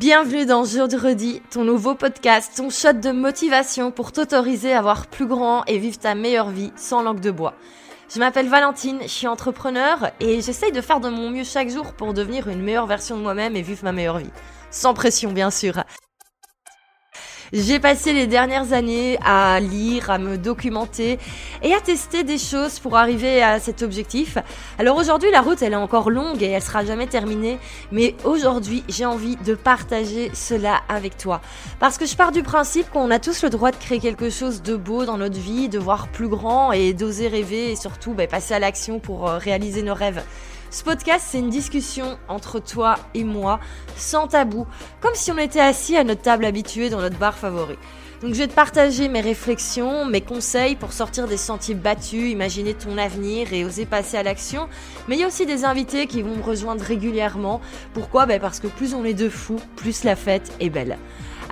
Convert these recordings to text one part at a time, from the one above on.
Bienvenue dans Jeudi, ton nouveau podcast, ton shot de motivation pour t'autoriser à voir plus grand et vivre ta meilleure vie sans langue de bois. Je m'appelle Valentine, je suis entrepreneur et j'essaye de faire de mon mieux chaque jour pour devenir une meilleure version de moi-même et vivre ma meilleure vie. Sans pression bien sûr. J'ai passé les dernières années à lire, à me documenter et à tester des choses pour arriver à cet objectif. Alors aujourd'hui, la route, elle est encore longue et elle sera jamais terminée. Mais aujourd'hui, j'ai envie de partager cela avec toi. Parce que je pars du principe qu'on a tous le droit de créer quelque chose de beau dans notre vie, de voir plus grand et d'oser rêver et surtout bah, passer à l'action pour euh, réaliser nos rêves. Ce podcast, c'est une discussion entre toi et moi, sans tabou, comme si on était assis à notre table habituée dans notre bar favori. Donc je vais te partager mes réflexions, mes conseils pour sortir des sentiers battus, imaginer ton avenir et oser passer à l'action. Mais il y a aussi des invités qui vont me rejoindre régulièrement. Pourquoi? Ben Parce que plus on est de fous, plus la fête est belle.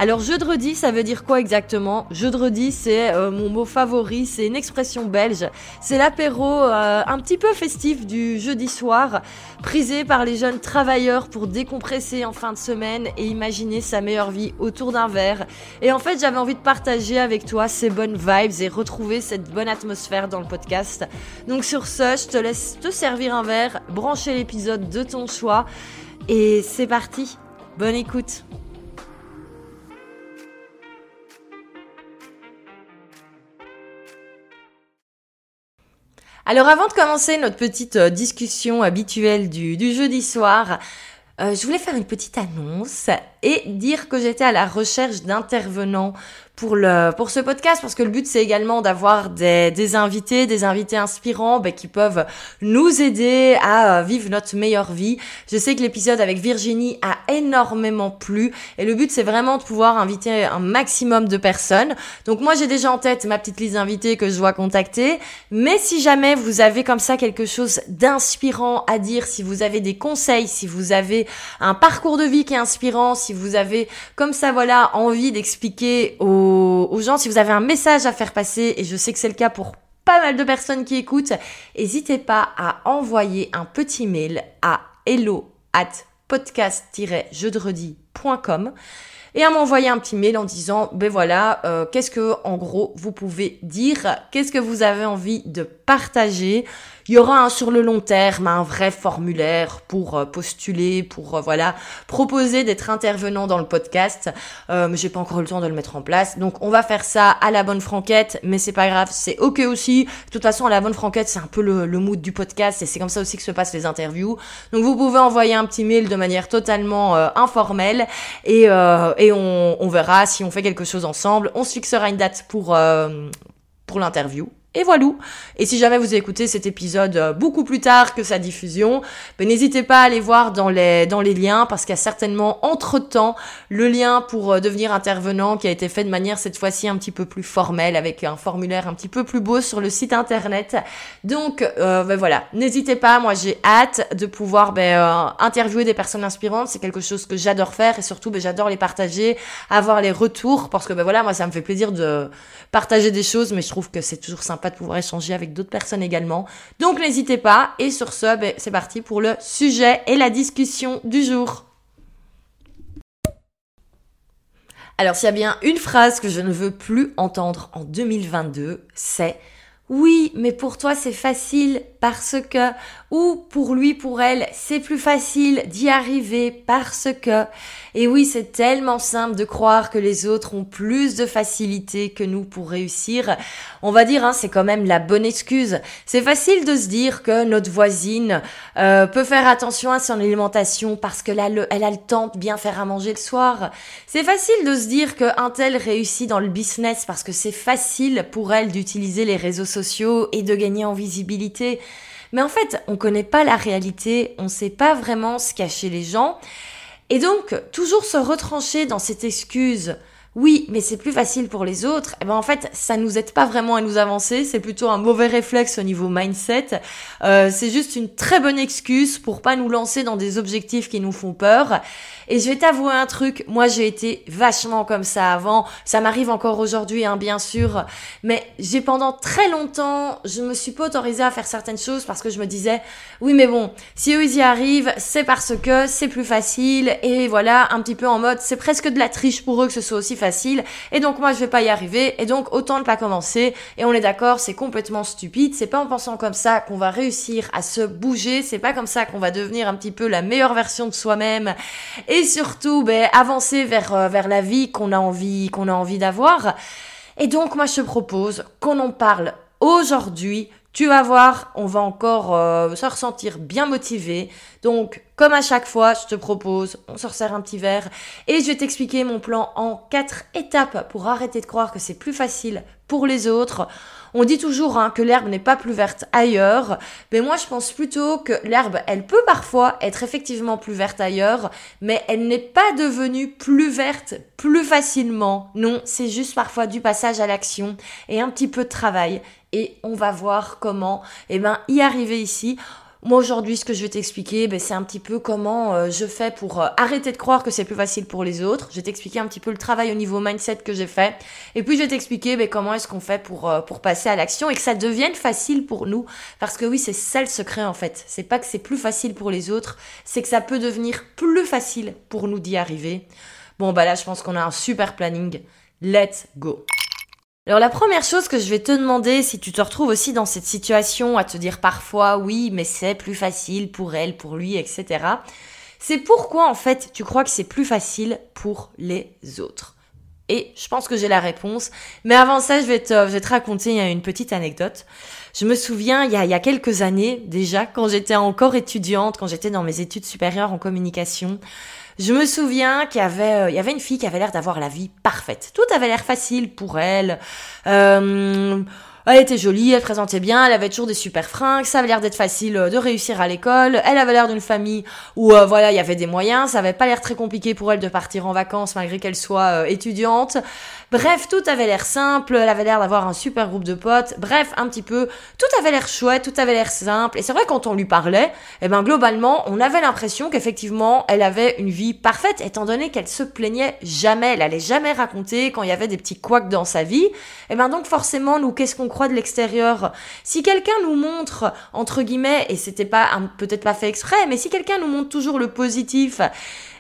Alors jeudi, ça veut dire quoi exactement? Jeudi, c'est euh, mon mot favori, c'est une expression belge. C'est l'apéro euh, un petit peu festif du jeudi soir, prisé par les jeunes travailleurs pour décompresser en fin de semaine et imaginer sa meilleure vie autour d'un verre. Et en fait, j'avais envie de partager avec toi ces bonnes vibes et retrouver cette bonne atmosphère dans le podcast. Donc sur ce, je te laisse te servir un verre, brancher l'épisode de ton choix et c'est parti. Bonne écoute. Alors avant de commencer notre petite euh, discussion habituelle du, jeudi soir, euh, je voulais faire une petite annonce et dire que j'étais à la recherche d'intervenants pour le pour ce podcast parce que le but c'est également d'avoir des, des invités des invités inspirants ben, qui peuvent nous aider à euh, vivre notre meilleure vie. Je sais que l'épisode avec Virginie a énormément plu et le but c'est vraiment de pouvoir inviter un maximum de personnes. Donc moi j'ai déjà en tête ma petite liste d'invités que je dois contacter mais si jamais vous avez comme ça quelque chose d'inspirant à dire si vous avez des conseils si vous avez un parcours de vie qui est inspirant si vous avez comme ça voilà envie d'expliquer aux aux, gens, si vous avez un message à faire passer, et je sais que c'est le cas pour pas mal de personnes qui écoutent, n'hésitez pas à envoyer un petit mail à hello at podcast-jeudredi.com et à m'envoyer un petit mail en disant ben voilà euh, qu'est-ce que en gros vous pouvez dire? Qu'est-ce que vous avez envie de partager? Il y aura un sur le long terme un vrai formulaire pour euh, postuler, pour euh, voilà proposer d'être intervenant dans le podcast. Euh, mais j'ai pas encore eu le temps de le mettre en place, donc on va faire ça à la bonne franquette. Mais c'est pas grave, c'est ok aussi. De toute façon, à la bonne franquette, c'est un peu le, le mood du podcast et c'est comme ça aussi que se passent les interviews. Donc vous pouvez envoyer un petit mail de manière totalement euh, informelle et, et on, on, verra si on fait quelque chose ensemble. On se fixera une date pour pour l'interview et voilà. Et si jamais vous écoutez cet épisode euh, beaucoup plus tard que sa diffusion, ben n'hésitez pas à aller voir dans les, dans les liens parce qu'il y a certainement entre-temps le lien pour euh, devenir intervenant qui a été fait de manière cette fois-ci un petit peu plus formelle avec un formulaire un petit peu plus beau sur le site internet. Donc euh, ben voilà, n'hésitez pas, moi j'ai hâte de pouvoir ben, interviewer des personnes inspirantes, c'est quelque chose que j'adore faire et surtout ben, j'adore les partager, avoir les retours parce que ben voilà, moi ça me fait plaisir de partager des choses mais je trouve que c'est toujours sympa de pouvoir échanger avec d'autres personnes également. Donc n'hésitez pas. Et sur ce, ben, c'est parti pour le sujet et la discussion du jour. Alors s'il y a bien une phrase que je ne veux plus entendre en 2022, c'est oui, mais pour toi c'est facile parce que, ou pour lui, pour elle, c'est plus facile d'y arriver parce que. Et oui, c'est tellement simple de croire que les autres ont plus de facilité que nous pour réussir. On va dire, hein, c'est quand même la bonne excuse. C'est facile de se dire que notre voisine euh, peut faire attention à son alimentation parce que là, elle a le temps de bien faire à manger le soir. C'est facile de se dire qu'un tel réussit dans le business parce que c'est facile pour elle d'utiliser les réseaux sociaux et de gagner en visibilité. Mais en fait, on connaît pas la réalité, on sait pas vraiment ce cacher les gens. Et donc, toujours se retrancher dans cette excuse oui, mais c'est plus facile pour les autres, et eh ben en fait, ça nous aide pas vraiment à nous avancer, c'est plutôt un mauvais réflexe au niveau mindset. Euh, c'est juste une très bonne excuse pour pas nous lancer dans des objectifs qui nous font peur. Et je vais t'avouer un truc, moi j'ai été vachement comme ça avant, ça m'arrive encore aujourd'hui, hein, bien sûr, mais j'ai pendant très longtemps, je me suis pas autorisée à faire certaines choses parce que je me disais, oui mais bon, si eux ils y arrivent, c'est parce que c'est plus facile, et voilà, un petit peu en mode, c'est presque de la triche pour eux que ce soit aussi facile. Et donc moi je vais pas y arriver. Et donc autant ne pas commencer. Et on est d'accord c'est complètement stupide. C'est pas en pensant comme ça qu'on va réussir à se bouger. C'est pas comme ça qu'on va devenir un petit peu la meilleure version de soi-même. Et surtout ben, avancer vers euh, vers la vie qu'on a envie qu'on a envie d'avoir. Et donc moi je te propose qu'on en parle aujourd'hui tu vas voir, on va encore euh, se ressentir bien motivé. Donc, comme à chaque fois, je te propose, on se resserre un petit verre et je vais t'expliquer mon plan en quatre étapes pour arrêter de croire que c'est plus facile pour les autres. On dit toujours hein, que l'herbe n'est pas plus verte ailleurs, mais moi je pense plutôt que l'herbe, elle peut parfois être effectivement plus verte ailleurs, mais elle n'est pas devenue plus verte plus facilement. Non, c'est juste parfois du passage à l'action et un petit peu de travail. Et on va voir comment eh ben, y arriver ici. Moi aujourd'hui, ce que je vais t'expliquer, ben, c'est un petit peu comment euh, je fais pour euh, arrêter de croire que c'est plus facile pour les autres. Je vais t'expliquer un petit peu le travail au niveau mindset que j'ai fait. Et puis je vais t'expliquer ben, comment est-ce qu'on fait pour, euh, pour passer à l'action et que ça devienne facile pour nous. Parce que oui, c'est ça le secret en fait. C'est pas que c'est plus facile pour les autres, c'est que ça peut devenir plus facile pour nous d'y arriver. Bon bah là, je pense qu'on a un super planning. Let's go. Alors la première chose que je vais te demander, si tu te retrouves aussi dans cette situation à te dire parfois oui, mais c'est plus facile pour elle, pour lui, etc. C'est pourquoi en fait tu crois que c'est plus facile pour les autres? Et je pense que j'ai la réponse. Mais avant ça, je vais te, raconter une petite anecdote. Je me souviens, il y a quelques années déjà, quand j'étais encore étudiante, quand j'étais dans mes études supérieures en communication, je me souviens qu'il y avait, euh, y avait une fille qui avait l'air d'avoir la vie parfaite. Tout avait l'air facile pour elle. Euh, elle était jolie, elle présentait bien, elle avait toujours des super fringues, ça avait l'air d'être facile euh, de réussir à l'école, elle avait l'air d'une famille où voilà, il y avait des moyens, ça avait pas l'air très compliqué pour elle de partir en vacances malgré qu'elle soit étudiante. Bref, tout avait l'air simple, elle avait l'air d'avoir un super groupe de potes. Bref, un petit peu, tout avait l'air chouette, tout avait l'air simple. Et c'est vrai quand on lui parlait, eh ben globalement, on avait l'impression qu'effectivement, elle avait une vie parfaite, étant donné qu'elle se plaignait jamais, elle allait jamais raconter quand il y avait des petits couacs dans sa vie. Eh ben donc forcément, nous, qu'est-ce qu'on de l'extérieur Si quelqu'un nous montre entre guillemets, et c'était pas peut-être pas fait exprès, mais si quelqu'un nous montre toujours le positif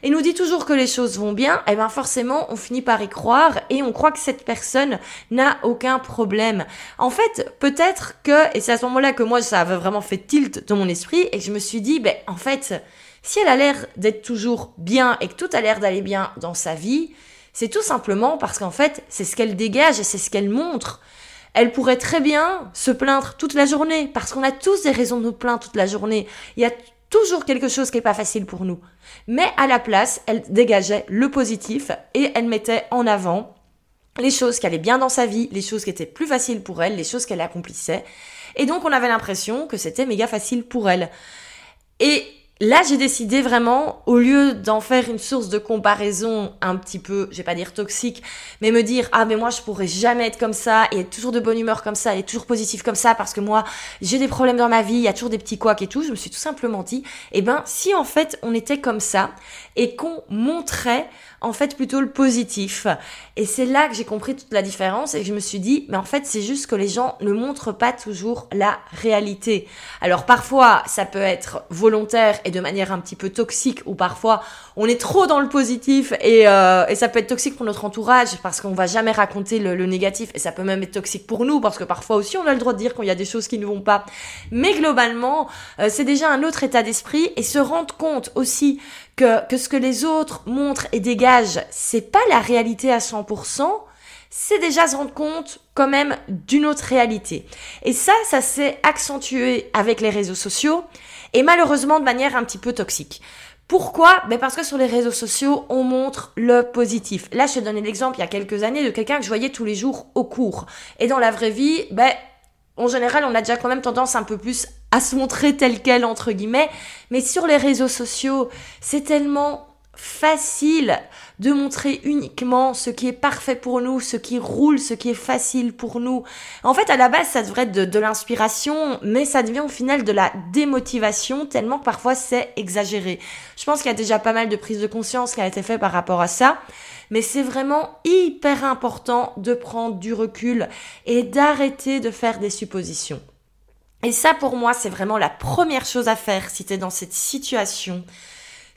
et nous dit toujours que les choses vont bien, eh ben forcément, on finit par y croire et on croit que cette personne n'a aucun problème. En fait, peut-être que, et c'est à ce moment-là que moi, ça avait vraiment fait tilt dans mon esprit et que je me suis dit, ben, en fait, si elle a l'air d'être toujours bien et que tout a l'air d'aller bien dans sa vie, c'est tout simplement parce qu'en fait, c'est ce qu'elle dégage et c'est ce qu'elle montre. Elle pourrait très bien se plaindre toute la journée, parce qu'on a tous des raisons de nous plaindre toute la journée. Il y a toujours quelque chose qui n'est pas facile pour nous. Mais à la place, elle dégageait le positif et elle mettait en avant les choses qui allaient bien dans sa vie, les choses qui étaient plus faciles pour elle, les choses qu'elle accomplissait. Et donc on avait l'impression que c'était méga facile pour elle. Et Là, j'ai décidé vraiment, au lieu d'en faire une source de comparaison un petit peu, je vais pas dire toxique, mais me dire, ah, mais moi, je pourrais jamais être comme ça et être toujours de bonne humeur comme ça et toujours positif comme ça parce que moi, j'ai des problèmes dans ma vie, il y a toujours des petits couacs et tout. Je me suis tout simplement dit, eh ben, si en fait, on était comme ça et qu'on montrait en fait plutôt le positif. Et c'est là que j'ai compris toute la différence et que je me suis dit, mais en fait c'est juste que les gens ne montrent pas toujours la réalité. Alors parfois ça peut être volontaire et de manière un petit peu toxique ou parfois on est trop dans le positif et, euh, et ça peut être toxique pour notre entourage parce qu'on va jamais raconter le, négatif et ça peut même être toxique pour nous parce que parfois aussi on a le droit de dire qu'il y a des choses qui ne vont pas. Mais globalement euh, c'est déjà un autre état d'esprit et se rendre compte aussi que, que ce que les autres montrent et dégagent, c'est pas la réalité à 100%, c'est déjà se rendre compte quand même d'une autre réalité. Et ça, ça s'est accentué avec les réseaux sociaux et malheureusement de manière un petit peu toxique. Pourquoi? Ben Parce que sur les réseaux sociaux, on montre le positif. Là, je te donne l'exemple il y a quelques années de quelqu'un que je voyais tous les jours au cours. Et dans la vraie vie, ben, en général, on a déjà quand même tendance un peu plus à se montrer tel quel, entre guillemets. Mais sur les réseaux sociaux, c'est tellement facile de montrer uniquement ce qui est parfait pour nous, ce qui roule, ce qui est facile pour nous. En fait, à la base, ça devrait être de, l'inspiration, mais ça devient au final de la démotivation, tellement que parfois c'est exagéré. Je pense qu'il y a déjà pas mal de prise de conscience qui a été fait par rapport à ça, mais c'est vraiment hyper important de prendre du recul et d'arrêter de faire des suppositions. Et ça, pour moi, c'est vraiment la première chose à faire si tu es dans cette situation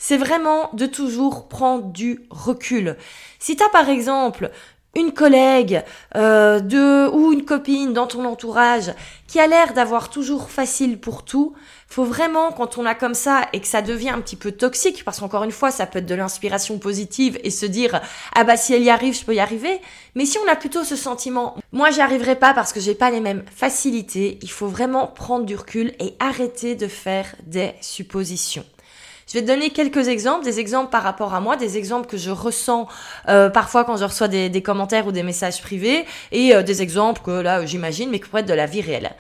c'est vraiment de toujours prendre du recul. Si tu as par exemple une collègue euh, de ou une copine dans ton entourage qui a l'air d'avoir toujours facile pour tout, faut vraiment quand on a comme ça et que ça devient un petit peu toxique parce qu'encore une fois ça peut être de l'inspiration positive et se dire ah bah si elle y arrive je peux y arriver, mais si on a plutôt ce sentiment moi j'y arriverai pas parce que j'ai pas les mêmes facilités, il faut vraiment prendre du recul et arrêter de faire des suppositions. Je vais te donner quelques exemples, des exemples par rapport à moi, des exemples que je ressens euh, parfois quand je reçois des, commentaires ou des messages privés, et euh, des exemples que là j'imagine, mais qui pourraient être de la vie réelle.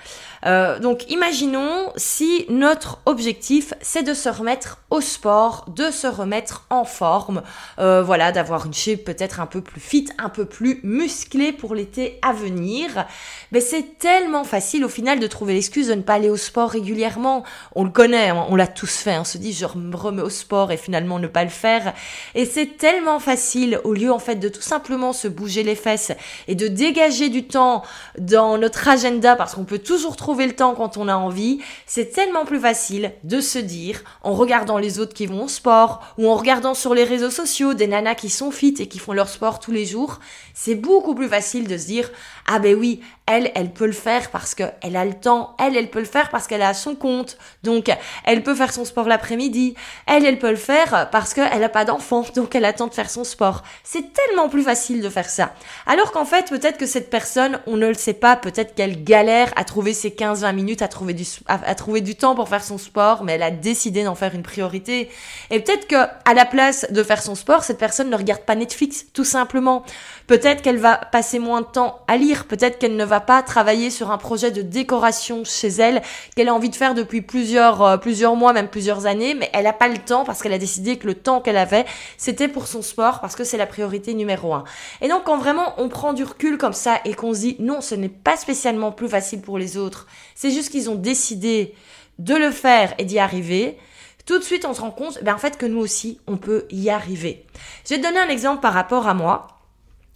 Euh, donc imaginons si notre objectif c'est de se remettre au sport, de se remettre en forme, euh, voilà, d'avoir une shape peut-être un peu plus fit, un peu plus musclée pour l'été à venir. Mais c'est tellement facile au final de trouver l'excuse de ne pas aller au sport régulièrement. On le connaît, on, l'a tous fait. On se dit je me remets au sport et finalement ne pas le faire. Et c'est tellement facile au lieu en fait de tout simplement se bouger les fesses et de dégager du temps dans notre agenda parce qu'on peut toujours trouver le temps quand on a envie, c'est tellement plus facile de se dire, en regardant les autres qui vont au sport, ou en regardant sur les réseaux sociaux des nanas qui sont fit et qui font leur sport tous les jours, c'est beaucoup plus facile de se dire, ah ben oui, elle, elle peut le faire parce qu'elle a le temps. Elle, elle peut le faire parce qu'elle a son compte. Donc, elle peut faire son sport l'après-midi. Elle, elle peut le faire parce qu'elle n'a pas d'enfant. Donc, elle attend de faire son sport. C'est tellement plus facile de faire ça. Alors qu'en fait, peut-être que cette personne, on ne le sait pas, peut-être qu'elle galère à trouver ses 15-20 minutes, à trouver, du, à, trouver du temps pour faire son sport, mais elle a décidé d'en faire une priorité. Et peut-être que, à la place de faire son sport, cette personne ne regarde pas Netflix, tout simplement. Peut-être qu'elle va passer moins de temps à lire. Peut-être qu'elle ne va pas travailler sur un projet de décoration chez elle qu'elle a envie de faire depuis plusieurs, euh, plusieurs mois, même plusieurs années, mais elle n'a pas le temps parce qu'elle a décidé que le temps qu'elle avait, c'était pour son sport parce que c'est la priorité numéro un. Et donc quand vraiment on prend du recul comme ça et qu'on se dit non, ce n'est pas spécialement plus facile pour les autres, c'est juste qu'ils ont décidé de le faire et d'y arriver, tout de suite on se rend compte ben, en fait que nous aussi on peut y arriver. Je vais te donner un exemple par rapport à moi.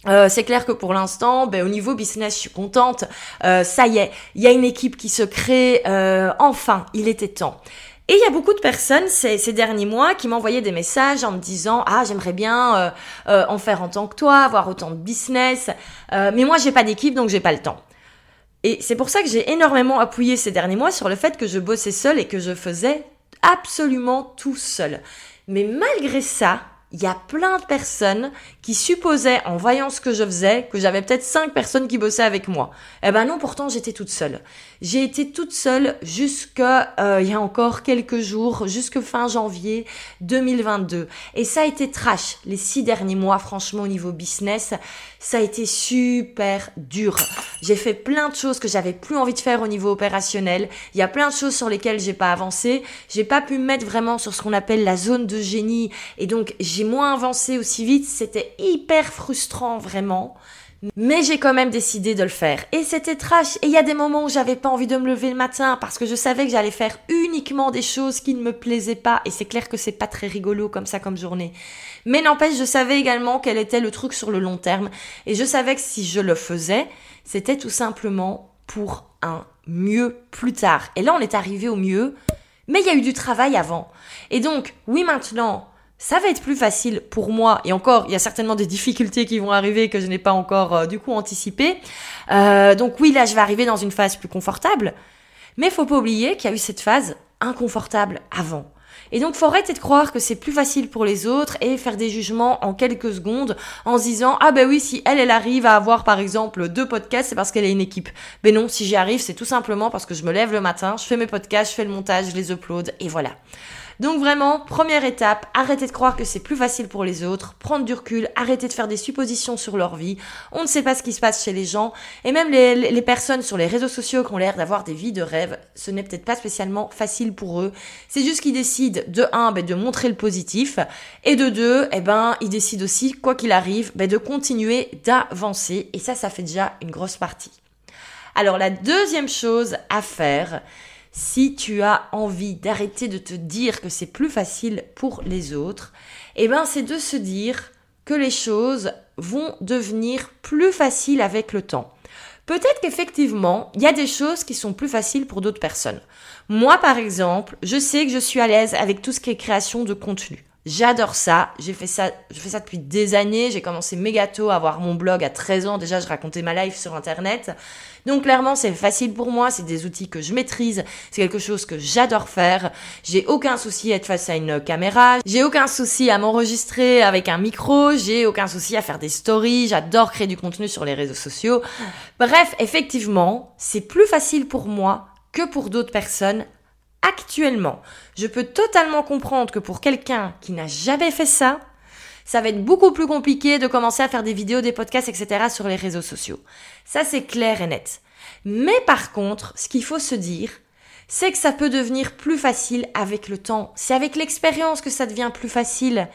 Euh, c'est clair que pour l'instant, ben, au niveau business, je suis contente. Euh, ça y est, il y a une équipe qui se crée. Euh, enfin, il était temps. Et il y a beaucoup de personnes ces, ces derniers mois qui m'envoyaient des messages en me disant ah j'aimerais bien en faire en tant que toi, avoir autant de business, mais moi j'ai pas d'équipe donc j'ai pas le temps. Et c'est pour ça que j'ai énormément appuyé ces derniers mois sur le fait que je bossais seule et que je faisais absolument tout seul. Mais malgré ça, il y a plein de personnes qui supposaient, en voyant ce que je faisais, que j'avais peut-être cinq personnes qui bossaient avec moi. Eh ben non, pourtant j'étais toute seule. J'ai été toute seule jusqu'à euh, il y a encore quelques jours, jusque fin janvier 2022. Et ça a été trash les six derniers mois, franchement au niveau business, ça a été super dur. J'ai fait plein de choses que j'avais plus envie de faire au niveau opérationnel. Il y a plein de choses sur lesquelles j'ai pas avancé. J'ai pas pu me mettre vraiment sur ce qu'on appelle la zone de génie. Et donc, j'ai moins avancé aussi vite. C'était hyper frustrant, vraiment. Mais j'ai quand même décidé de le faire. Et c'était trash. Et il y a des moments où j'avais pas envie de me lever le matin parce que je savais que j'allais faire uniquement des choses qui ne me plaisaient pas. Et c'est clair que c'est pas très rigolo comme ça comme journée. Mais n'empêche, je savais également quel était le truc sur le long terme. Et je savais que si je le faisais, c'était tout simplement pour un mieux plus tard. Et là, on est arrivé au mieux. Mais il y a eu du travail avant. Et donc, oui, maintenant, ça va être plus facile pour moi. Et encore, il y a certainement des difficultés qui vont arriver que je n'ai pas encore euh, du coup anticipé. Euh, donc oui, là, je vais arriver dans une phase plus confortable. Mais faut pas oublier qu'il y a eu cette phase inconfortable avant. Et donc, faut arrêter de croire que c'est plus facile pour les autres et faire des jugements en quelques secondes en se disant, ah ben oui, si elle, elle arrive à avoir, par exemple, deux podcasts, c'est parce qu'elle a une équipe. Ben non, si j'y arrive, c'est tout simplement parce que je me lève le matin, je fais mes podcasts, je fais le montage, je les upload, et voilà. Donc vraiment, première étape, arrêtez de croire que c'est plus facile pour les autres, prendre du recul, arrêtez de faire des suppositions sur leur vie. On ne sait pas ce qui se passe chez les gens, et même les, personnes sur les réseaux sociaux qui ont l'air d'avoir des vies de rêve, ce n'est peut-être pas spécialement facile pour eux. C'est juste qu'ils décident de un, ben, de montrer le positif, et de deux, eh ben, ils décident aussi, quoi qu'il arrive, ben, de continuer d'avancer, et ça, ça fait déjà une grosse partie. Alors la deuxième chose à faire, si tu as envie d'arrêter de te dire que c'est plus facile pour les autres, eh ben c'est de se dire que les choses vont devenir plus faciles avec le temps. Peut-être qu'effectivement, il y a des choses qui sont plus faciles pour d'autres personnes. Moi, par exemple, je sais que je suis à l'aise avec tout ce qui est création de contenu. J'adore ça. J'ai fait ça, je fais ça depuis des années. J'ai commencé méga tôt à avoir mon blog à 13 ans. Déjà, je racontais ma life sur Internet. Donc, clairement, c'est facile pour moi. C'est des outils que je maîtrise. C'est quelque chose que j'adore faire. J'ai aucun souci à être face à une caméra. J'ai aucun souci à m'enregistrer avec un micro. J'ai aucun souci à faire des stories. J'adore créer du contenu sur les réseaux sociaux. Bref, effectivement, c'est plus facile pour moi que pour d'autres personnes actuellement, je peux totalement comprendre que pour quelqu'un qui n'a jamais fait ça, ça va être beaucoup plus compliqué de commencer à faire des vidéos, des podcasts, etc. sur les réseaux sociaux. Ça, c'est clair et net. Mais par contre, ce qu'il faut se dire, c'est que ça peut devenir plus facile avec le temps. C'est avec l'expérience que ça devient plus facile.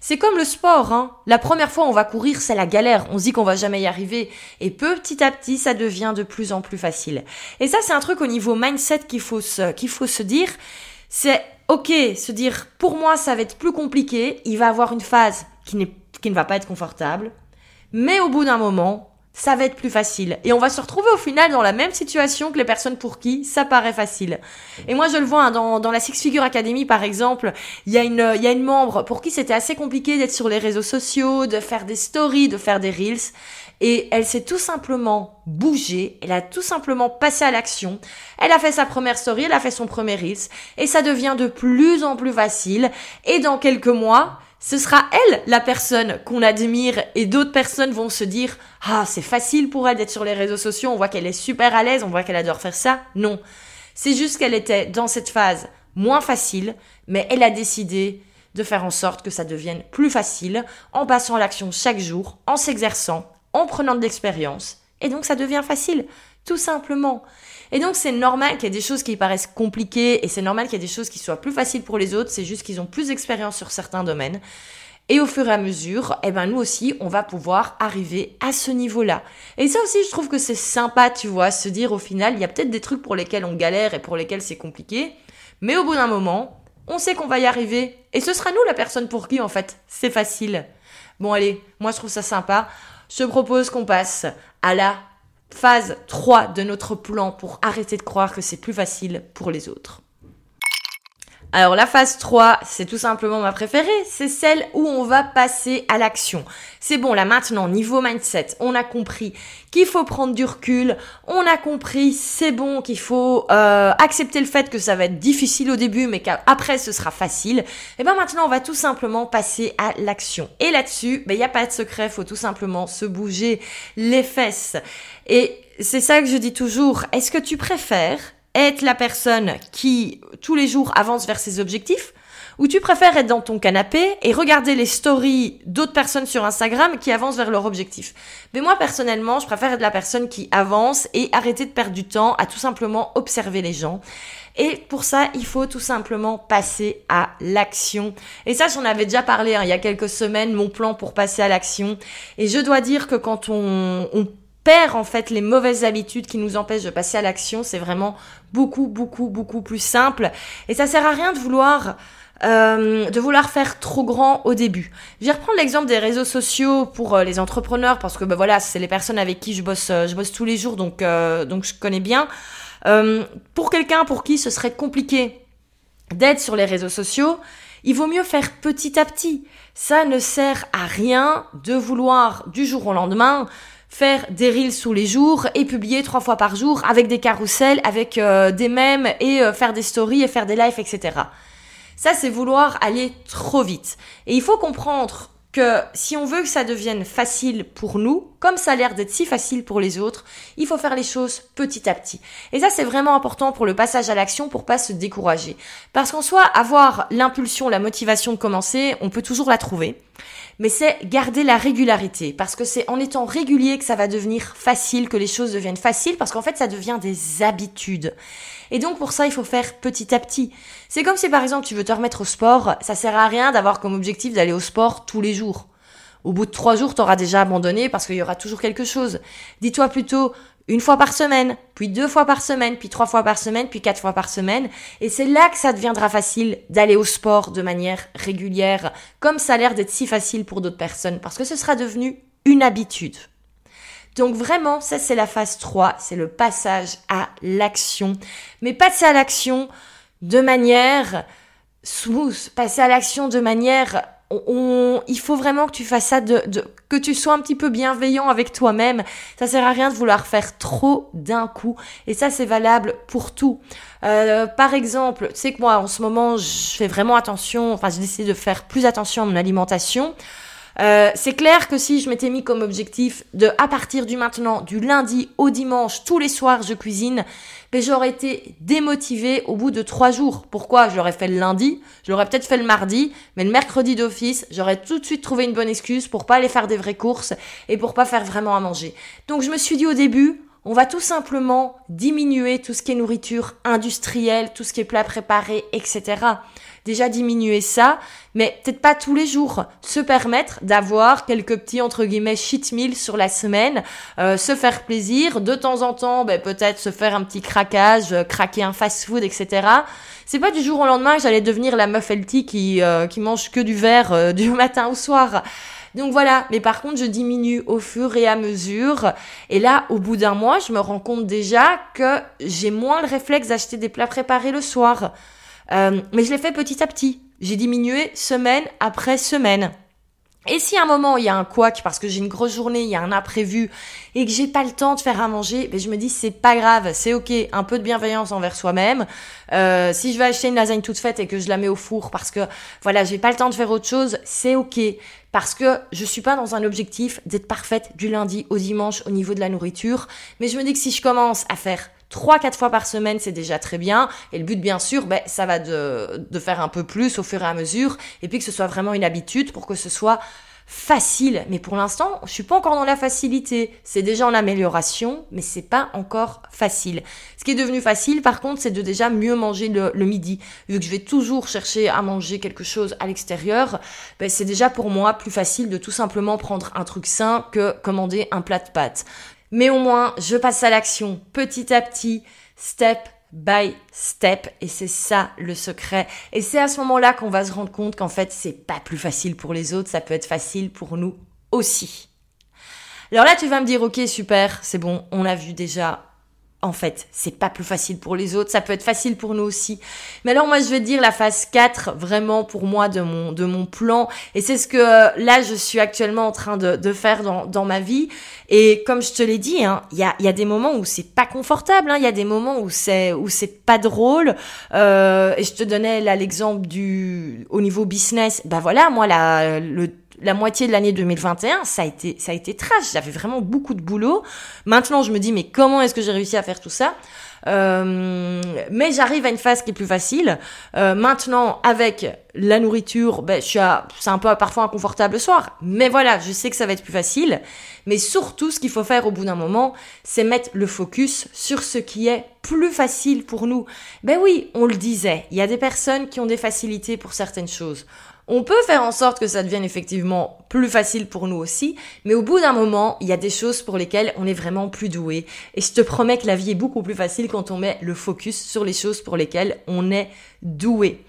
C'est comme le sport, hein. La première fois on va courir, c'est la galère. On se dit qu'on va jamais y arriver. Et petit à petit, ça devient de plus en plus facile. Et ça, c'est un truc au niveau mindset qu'il faut se, qu'il faut se dire. C'est ok, se dire, pour moi, ça va être plus compliqué. Il va avoir une phase qui qui ne va pas être confortable. Mais au bout d'un moment, ça va être plus facile. Et on va se retrouver au final dans la même situation que les personnes pour qui ça paraît facile. Et moi, je le vois hein, dans, dans la Six Figure Academy, par exemple, il y a une, il y a une membre pour qui c'était assez compliqué d'être sur les réseaux sociaux, de faire des stories, de faire des reels. Et elle s'est tout simplement bougée, elle a tout simplement passé à l'action. Elle a fait sa première story, elle a fait son premier reels, et ça devient de plus en plus facile. Et dans quelques mois, ce sera elle la personne qu'on admire et d'autres personnes vont se dire ah c'est facile pour elle d'être sur les réseaux sociaux, on voit qu'elle est super à l'aise, on voit qu'elle adore faire ça. Non, c'est juste qu'elle était dans cette phase moins facile, mais elle a décidé de faire en sorte que ça devienne plus facile en passant à l'action chaque jour, en s'exerçant, en prenant de l'expérience, et donc ça devient facile, tout simplement. Et donc c'est normal qu'il y ait des choses qui paraissent compliquées et c'est normal qu'il y ait des choses qui soient plus faciles pour les autres, c'est juste qu'ils ont plus d'expérience sur certains domaines. Et au fur et à mesure, eh ben nous aussi, on va pouvoir arriver à ce niveau-là. Et ça aussi, je trouve que c'est sympa, tu vois, se dire au final, il y a peut-être des trucs pour lesquels on galère et pour lesquels c'est compliqué, mais au bout d'un moment, on sait qu'on va y arriver. Et ce sera nous la personne pour qui, en fait, c'est facile. Bon allez, moi je trouve ça sympa. Je propose qu'on passe à la phase 3 de notre plan pour arrêter de croire que c'est plus facile pour les autres. Alors la phase 3, c'est tout simplement ma préférée, c'est celle où on va passer à l'action. C'est bon, là maintenant, niveau mindset, on a compris qu'il faut prendre du recul, on a compris, c'est bon, qu'il faut euh, accepter le fait que ça va être difficile au début, mais qu'après ce sera facile. Et eh ben maintenant, on va tout simplement passer à l'action. Et là-dessus, il ben, n'y a pas de secret, faut tout simplement se bouger les fesses. Et c'est ça que je dis toujours, est-ce que tu préfères être la personne qui tous les jours avance vers ses objectifs ou tu préfères être dans ton canapé et regarder les stories d'autres personnes sur Instagram qui avancent vers leur objectif. Mais moi personnellement, je préfère être la personne qui avance et arrêter de perdre du temps à tout simplement observer les gens. Et pour ça, il faut tout simplement passer à l'action. Et ça, j'en avais déjà parlé hein, il y a quelques semaines, mon plan pour passer à l'action. Et je dois dire que quand on, on en fait les mauvaises habitudes qui nous empêchent de passer à l'action, c'est vraiment beaucoup, beaucoup, beaucoup plus simple. Et ça sert à rien de vouloir euh, de vouloir faire trop grand au début. Je vais reprendre l'exemple des réseaux sociaux pour euh, les entrepreneurs parce que ben voilà, c'est les personnes avec qui je bosse, euh, je bosse tous les jours, donc donc je connais bien. pour quelqu'un pour qui ce serait compliqué d'être sur les réseaux sociaux, il vaut mieux faire petit à petit. Ça ne sert à rien de vouloir du jour au lendemain faire des reels tous les jours et publier trois fois par jour avec des carousels, avec euh, des mèmes et euh, faire des stories et faire des lives, etc. Ça, c'est vouloir aller trop vite. Et il faut comprendre que si on veut que ça devienne facile pour nous, comme ça a l'air d'être si facile pour les autres, il faut faire les choses petit à petit. Et ça, c'est vraiment important pour le passage à l'action pour pas se décourager. Parce qu'en soi, avoir l'impulsion, la motivation de commencer, on peut toujours la trouver mais c'est garder la régularité, parce que c'est en étant régulier que ça va devenir facile, que les choses deviennent faciles, parce qu'en fait ça devient des habitudes. Et donc pour ça, il faut faire petit à petit. C'est comme si par exemple tu veux te remettre au sport, ça sert à rien d'avoir comme objectif d'aller au sport tous les jours. Au bout de trois jours, tu auras déjà abandonné parce qu'il y aura toujours quelque chose. Dis-toi plutôt, une fois par semaine, puis deux fois par semaine, puis trois fois par semaine, puis quatre fois par semaine. Et c'est là que ça deviendra facile d'aller au sport de manière régulière, comme ça a l'air d'être si facile pour d'autres personnes, parce que ce sera devenu une habitude. Donc vraiment, ça c'est la phase 3, c'est le passage à l'action. Mais passer à l'action de manière smooth, passer à l'action de manière il faut vraiment que tu fasses ça, de, que tu sois un petit peu bienveillant avec toi-même. Ça sert à rien de vouloir faire trop d'un coup. Et ça, c'est valable pour tout. Euh, par exemple, tu sais que moi, en ce moment, je fais vraiment attention, enfin, j'ai décidé de faire plus attention à mon alimentation. Euh, c'est clair que si je m'étais mis comme objectif de, à partir du maintenant, du lundi au dimanche, tous les soirs, je cuisine, ben j'aurais été démotivée au bout de trois jours. Pourquoi? Je l'aurais fait le lundi, je l'aurais peut-être fait le mardi, mais le mercredi d'office, j'aurais tout de suite trouvé une bonne excuse pour pas aller faire des vraies courses et pour pas faire vraiment à manger. Donc je me suis dit au début, on va tout simplement diminuer tout ce qui est nourriture industrielle, tout ce qui est plat préparé, etc déjà diminuer ça, mais peut-être pas tous les jours. Se permettre d'avoir quelques petits entre guillemets cheat meals sur la semaine, euh, se faire plaisir, de temps en temps, ben, peut-être se faire un petit craquage, euh, craquer un fast-food, etc. C'est pas du jour au lendemain que j'allais devenir la meuf healthy qui euh, qui mange que du verre du matin au soir. Donc voilà, mais par contre, je diminue au fur et à mesure. Et là, au bout d'un mois, je me rends compte déjà que j'ai moins le réflexe d'acheter des plats préparés le soir. Euh, mais je l'ai fait petit à petit. J'ai diminué semaine après semaine. Et si à un moment il y a un couac parce que j'ai une grosse journée, il y a un imprévu et que j'ai pas le temps de faire à manger, ben je me dis c'est pas grave, c'est ok, un peu de bienveillance envers soi-même. Euh, si je vais acheter une lasagne toute faite et que je la mets au four parce que voilà j'ai pas le temps de faire autre chose, c'est ok parce que je suis pas dans un objectif d'être parfaite du lundi au dimanche au niveau de la nourriture, mais je me dis que si je commence à faire 3-4 fois par semaine, c'est déjà très bien. Et le but, bien sûr, ben, ça va de, de faire un peu plus au fur et à mesure. Et puis que ce soit vraiment une habitude pour que ce soit facile. Mais pour l'instant, je suis pas encore dans la facilité. C'est déjà en amélioration, mais c'est pas encore facile. Ce qui est devenu facile, par contre, c'est de déjà mieux manger le, midi. Vu que je vais toujours chercher à manger quelque chose à l'extérieur, ben, c'est déjà pour moi plus facile de tout simplement prendre un truc sain que commander un plat de pâtes. Mais au moins, je passe à l'action petit à petit, step by step et c'est ça le secret. Et c'est à ce moment-là qu'on va se rendre compte qu'en fait c'est pas plus facile pour les autres ça peut être facile pour nous aussi. Alors là tu vas me dire ok super c'est bon on a vu déjà en fait, c'est pas plus facile pour les autres, ça peut être facile pour nous aussi. Mais alors moi je vais dire la phase 4 vraiment pour moi de mon de mon plan et c'est ce que euh, là je suis actuellement en train de, de faire dans, dans ma vie et comme je te l'ai dit, hein, il y, a, y a des moments où c'est pas confortable, hein. il y a des moments où c'est où c'est pas drôle. Euh, et je te donnais là l'exemple du au niveau business. Bah voilà, moi la le la moitié de l'année 2021, ça a été, ça a été trash. J'avais vraiment beaucoup de boulot. Maintenant, je me dis, mais comment est-ce que j'ai réussi à faire tout ça? Euh, mais j'arrive à une phase qui est plus facile. Euh, maintenant, avec la nourriture, ben, je suis c'est un peu parfois inconfortable le soir. Mais voilà, je sais que ça va être plus facile. Mais surtout, ce qu'il faut faire au bout d'un moment, c'est mettre le focus sur ce qui est plus facile pour nous. Ben oui, on le disait, il y a des personnes qui ont des facilités pour certaines choses. On peut faire en sorte que ça devienne effectivement plus facile pour nous aussi, mais au bout d'un moment, il y a des choses pour lesquelles on est vraiment plus doué. Et je te promets que la vie est beaucoup plus facile quand on met le focus sur les choses pour lesquelles on est doué.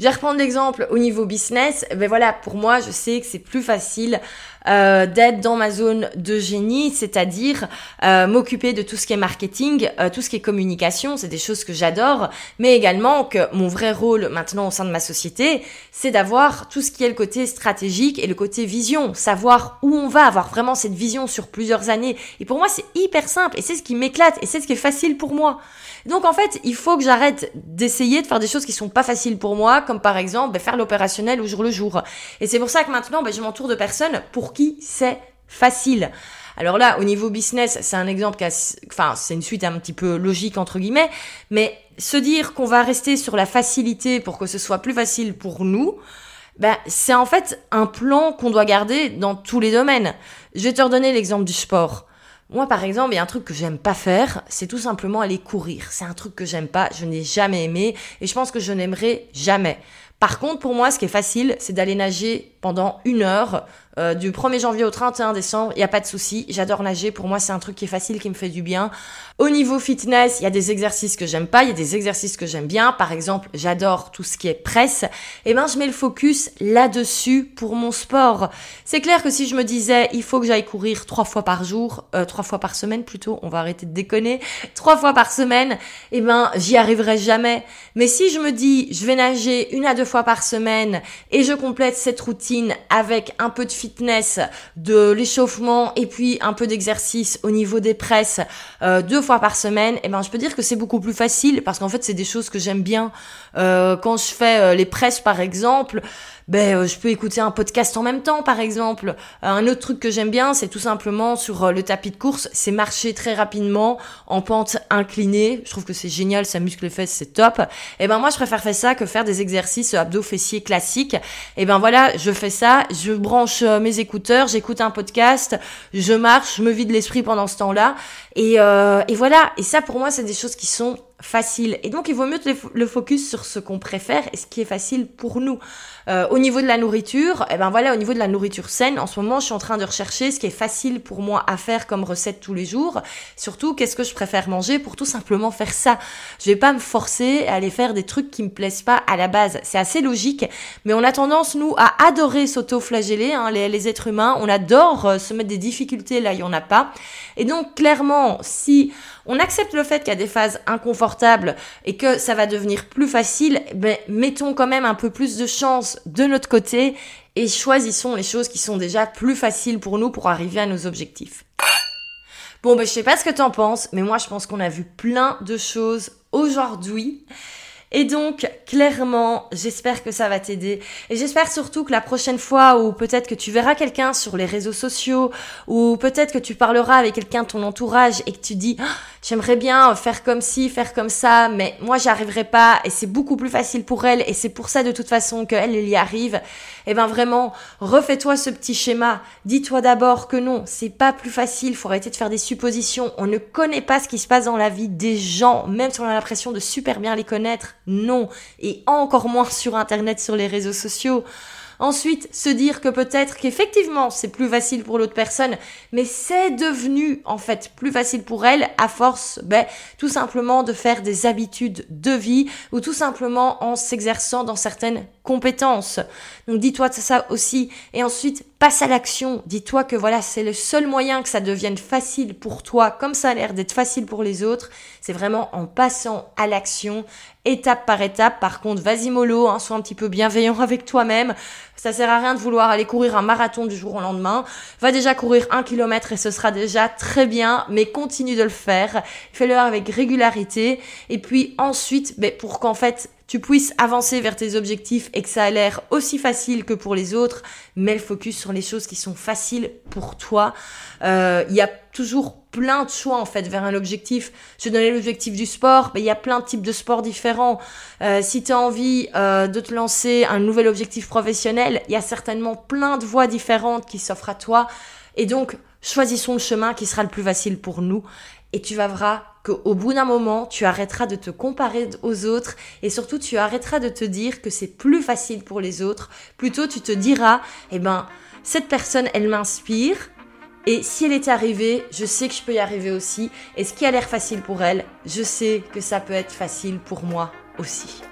Je vais reprendre l'exemple au niveau business. Ben voilà, pour moi, je sais que c'est plus facile euh, d'être dans ma zone de génie, c'est-à-dire euh, m'occuper de tout ce qui est marketing, euh, tout ce qui est communication, c'est des choses que j'adore, mais également que mon vrai rôle maintenant au sein de ma société, c'est d'avoir tout ce qui est le côté stratégique et le côté vision, savoir où on va, avoir vraiment cette vision sur plusieurs années. Et pour moi, c'est hyper simple et c'est ce qui m'éclate et c'est ce qui est facile pour moi. Donc en fait, il faut que j'arrête d'essayer de faire des choses qui sont pas faciles pour moi, comme par exemple ben, faire l'opérationnel au jour le jour. Et c'est pour ça que maintenant, ben, je m'entoure de personnes pour qui c'est facile. Alors là, au niveau business, c'est un exemple qui a, enfin, c'est une suite un petit peu logique entre guillemets, mais se dire qu'on va rester sur la facilité pour que ce soit plus facile pour nous, ben, c'est en fait un plan qu'on doit garder dans tous les domaines. Je vais te redonner l'exemple du sport. Moi, par exemple, il y a un truc que j'aime pas faire, c'est tout simplement aller courir. C'est un truc que j'aime pas, je n'ai jamais aimé, et je pense que je n'aimerai jamais. Par contre, pour moi, ce qui est facile, c'est d'aller nager pendant une heure euh, du 1er janvier au 31 décembre, il n'y a pas de souci. J'adore nager. Pour moi, c'est un truc qui est facile, qui me fait du bien. Au niveau fitness, il y a des exercices que j'aime pas, il y a des exercices que j'aime bien. Par exemple, j'adore tout ce qui est presse. Et eh ben, je mets le focus là-dessus pour mon sport. C'est clair que si je me disais, il faut que j'aille courir trois fois par jour, euh, trois fois par semaine plutôt, on va arrêter de déconner, trois fois par semaine, et eh ben, j'y arriverai jamais. Mais si je me dis, je vais nager une à deux fois par semaine et je complète cette routine avec un peu de fitness, de l'échauffement et puis un peu d'exercice au niveau des presses euh, deux fois par semaine, et eh ben je peux dire que c'est beaucoup plus facile parce qu'en fait c'est des choses que j'aime bien. Euh, quand je fais euh, les presses par exemple, ben euh, je peux écouter un podcast en même temps par exemple. Euh, un autre truc que j'aime bien, c'est tout simplement sur euh, le tapis de course, c'est marcher très rapidement en pente inclinée. Je trouve que c'est génial, ça muscle les fesses, c'est top. Et eh ben moi je préfère faire ça que faire des exercices abdos fessiers classiques. Et eh ben voilà, je fais ça, je branche mes écouteurs, j'écoute un podcast, je marche, je me vide l'esprit pendant ce temps-là. Et, et voilà, et ça pour moi c'est des choses qui sont facile. Et donc, il vaut mieux le focus sur ce qu'on préfère et ce qui est facile pour nous. Euh, au niveau de la nourriture, eh ben voilà, au niveau de la nourriture saine, en ce moment, je suis en train de rechercher ce qui est facile pour moi à faire comme recette tous les jours. Surtout, qu'est-ce que je préfère manger pour tout simplement faire ça? Je vais pas me forcer à aller faire des trucs qui me plaisent pas à la base. C'est assez logique, mais on a tendance, nous, à adorer s'auto-flageller, hein, les, les, êtres humains. On adore euh, se mettre des difficultés là, il y en a pas. Et donc, clairement, si on accepte le fait qu'il y a des phases inconfortables et que ça va devenir plus facile, ben, mettons quand même un peu plus de chance de notre côté et choisissons les choses qui sont déjà plus faciles pour nous pour arriver à nos objectifs. Bon, ben, je sais pas ce que t'en penses, mais moi, je pense qu'on a vu plein de choses aujourd'hui. Et donc, clairement, j'espère que ça va t'aider. Et j'espère surtout que la prochaine fois où peut-être que tu verras quelqu'un sur les réseaux sociaux, ou peut-être que tu parleras avec quelqu'un de ton entourage et que tu dis, ah, j'aimerais bien faire comme ci, faire comme ça, mais moi j'y arriverai pas et c'est beaucoup plus facile pour elle et c'est pour ça de toute façon qu'elle, elle y arrive. Et eh ben vraiment, refais-toi ce petit schéma. Dis-toi d'abord que non, c'est pas plus facile, faut arrêter de faire des suppositions. On ne connaît pas ce qui se passe dans la vie des gens, même si on a l'impression de super bien les connaître non. Et encore moins sur Internet, sur les réseaux sociaux. Ensuite, se dire que peut-être qu'effectivement c'est plus facile pour l'autre personne, mais c'est devenu en fait plus facile pour elle à force, ben, tout simplement de faire des habitudes de vie ou tout simplement en s'exerçant dans certaines compétences. Donc dis-toi ça aussi. Et ensuite, passe à l'action. Dis-toi que voilà, c'est le seul moyen que ça devienne facile pour toi, comme ça a l'air d'être facile pour les autres. C'est vraiment en passant à l'action, étape par étape. Par contre, vas-y mollo, hein, sois un petit peu bienveillant avec toi-même. Ça sert à rien de vouloir aller courir un marathon du jour au lendemain. Va déjà courir un kilomètre et ce sera déjà très bien, mais continue de le faire. Fais-le avec régularité. Et puis ensuite, ben, pour qu'en fait tu puisses avancer vers tes objectifs et que ça a l'air aussi facile que pour les autres, mets le focus sur les choses qui sont faciles pour toi. Euh, y a toujours plein de choix en fait vers un objectif. Je donnais l'objectif du sport, mais il y a plein de types de sports différents. Euh, si tu as envie euh, de te lancer un nouvel objectif professionnel, il y a certainement plein de voies différentes qui s'offrent à toi. Et donc, choisissons le chemin qui sera le plus facile pour nous. Et tu voir qu'au bout d'un moment, tu arrêteras de te comparer aux autres et surtout tu arrêteras de te dire que c'est plus facile pour les autres. Plutôt, tu te diras, eh ben, cette personne, elle m'inspire. Et si elle est arrivée, je sais que je peux y arriver aussi. Et ce qui a l'air facile pour elle, je sais que ça peut être facile pour moi aussi.